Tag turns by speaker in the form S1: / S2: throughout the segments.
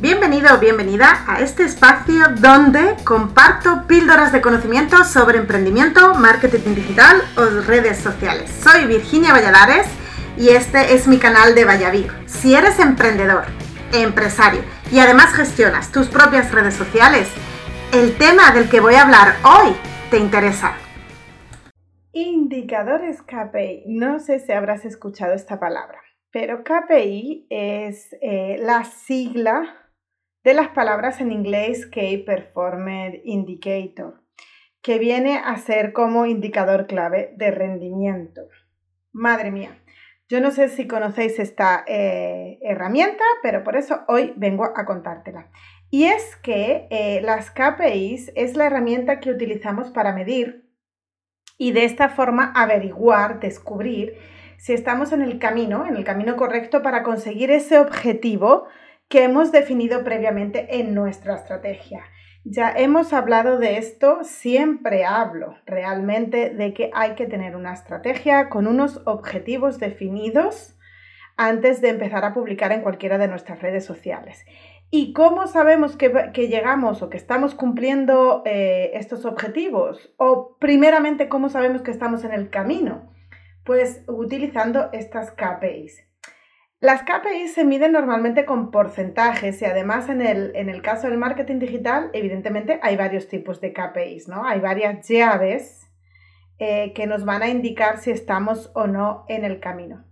S1: Bienvenido o bienvenida a este espacio donde comparto píldoras de conocimiento sobre emprendimiento, marketing digital o redes sociales. Soy Virginia Valladares y este es mi canal de Vallavir. Si eres emprendedor, empresario y además gestionas tus propias redes sociales, el tema del que voy a hablar hoy te interesa. Indicadores KPI. No sé si habrás escuchado esta palabra, pero KPI es eh, la sigla de las palabras en inglés Key Performance Indicator, que viene a ser como indicador clave de rendimiento. Madre mía, yo no sé si conocéis esta eh, herramienta, pero por eso hoy vengo a contártela. Y es que eh, las KPIs es la herramienta que utilizamos para medir y de esta forma averiguar, descubrir si estamos en el camino, en el camino correcto para conseguir ese objetivo que hemos definido previamente en nuestra estrategia. Ya hemos hablado de esto, siempre hablo realmente de que hay que tener una estrategia con unos objetivos definidos antes de empezar a publicar en cualquiera de nuestras redes sociales. ¿Y cómo sabemos que, llegamos o que estamos cumpliendo eh, estos objetivos? O primeramente, ¿cómo sabemos que estamos en el camino? Pues utilizando estas KPIs. Las KPIs se miden normalmente con porcentajes y además en el, caso del marketing digital, evidentemente hay varios tipos de KPIs, ¿no? Hay varias llaves eh, que nos van a indicar si estamos o no en el camino.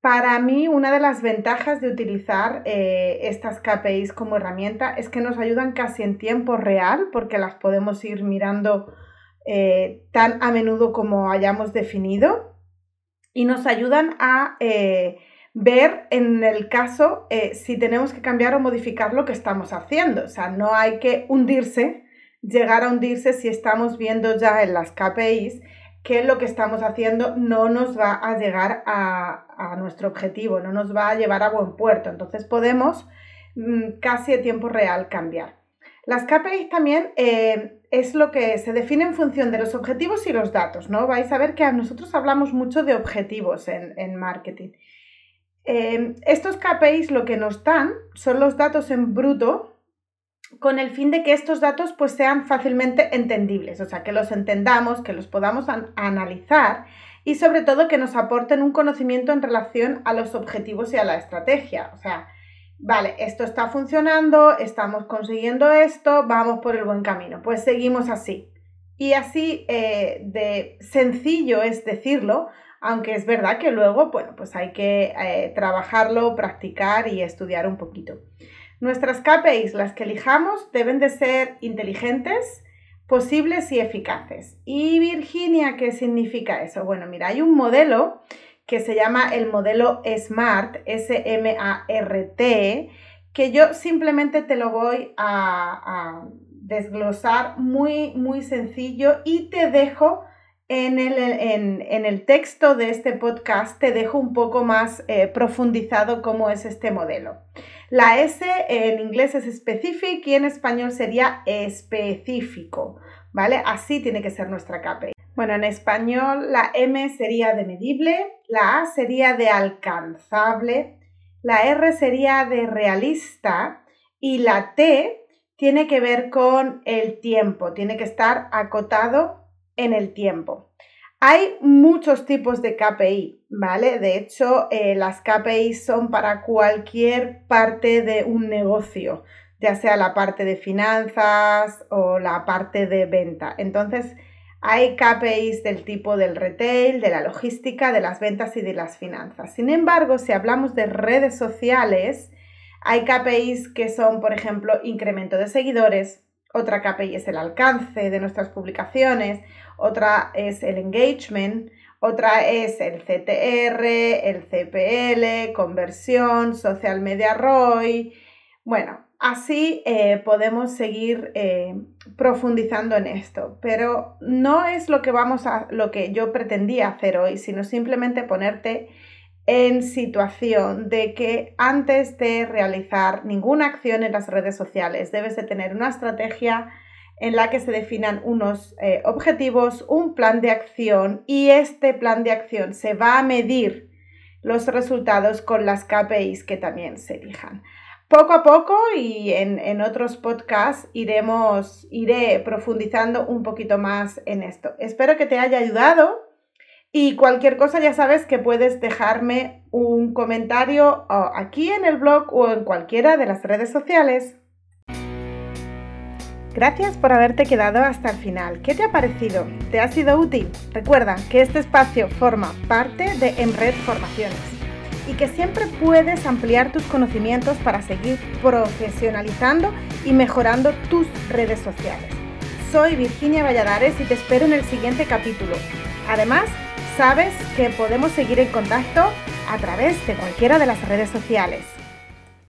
S1: Para mí, una de las ventajas de utilizar eh, estas KPIs como herramienta es que nos ayudan casi en tiempo real porque las podemos ir mirando eh, tan a menudo como hayamos definido y nos ayudan a ver en el caso eh, si tenemos que cambiar o modificar lo que estamos haciendo. O sea, no hay que hundirse, llegar a hundirse si estamos viendo ya en las KPIs que lo que estamos haciendo no nos va a llegar a, nuestro objetivo, no nos va a llevar a buen puerto. Entonces podemos mm, casi a tiempo real cambiar. Las KPIs también eh, es lo que se define en función de los objetivos y los datos, ¿no? Vais a ver que nosotros hablamos mucho de objetivos en, en marketing. Em, estos KPIs lo que nos dan son los datos en bruto con el fin de que estos datos pues sean fácilmente entendibles, o sea, que los entendamos, que los podamos analizar y sobre todo que nos aporten un conocimiento en relación a los objetivos y a la estrategia. O sea, vale, esto está funcionando, estamos consiguiendo esto, vamos por el buen camino, pues seguimos así. Y así eh, de sencillo es decirlo, aunque es verdad que luego, bueno, pues hay que eh, trabajarlo, practicar y estudiar un poquito. Nuestras KPIs, las que elijamos, deben de ser inteligentes, posibles y eficaces. ¿Y Virginia qué significa eso? Bueno, mira, hay un modelo que se llama el modelo SMART, S-M-A-R-T, que yo simplemente te lo voy a, a desglosar muy, muy sencillo y te dejo en el, texto de este podcast te dejo un poco más eh, profundizado cómo es este modelo. La S en inglés es specific y en español sería específico, ¿vale? Así tiene que ser nuestra KPI. Bueno, en español la M sería de medible, la A sería de alcanzable, la R sería de realista y la T tiene que ver con el tiempo, tiene que estar acotado en el tiempo. Hay muchos tipos de KPI, ¿vale? De hecho, eh, las KPI son para cualquier parte de un negocio, ya sea la parte de finanzas o la parte de venta. Entonces, hay KPIs del tipo del retail, de la logística, de las ventas y de las finanzas. Sin embargo, si hablamos de redes sociales, hay KPIs que son, por ejemplo, incremento de seguidores, otra KPI es el alcance de nuestras publicaciones, otra es el engagement, otra es el CTR, el CPL, conversión, social media ROI. Bueno, así eh, podemos seguir eh, profundizando en esto, pero no es lo que vamos a, lo que yo pretendía hacer hoy, sino simplemente ponerte en situación de que antes de realizar ninguna acción en las redes sociales debes de tener una estrategia en la que se definan unos eh, objetivos, un plan de acción y este plan de acción se va a medir los resultados con las KPIs que también se elijan. poco a poco y en, otros podcasts iremos, iré profundizando un poquito más en esto. Espero que te haya ayudado y cualquier cosa ya sabes que puedes dejarme un comentario aquí en el blog o en cualquiera de las redes sociales. Gracias por haberte quedado hasta el final. ¿Qué te ha parecido? ¿Te ha sido útil? Recuerda que este espacio forma parte de Emred Formaciones y que siempre puedes ampliar tus conocimientos para seguir profesionalizando y mejorando tus redes sociales. Soy Virginia Valladares y te espero en el siguiente capítulo. Además, sabes que podemos seguir en contacto a través de cualquiera de las redes sociales.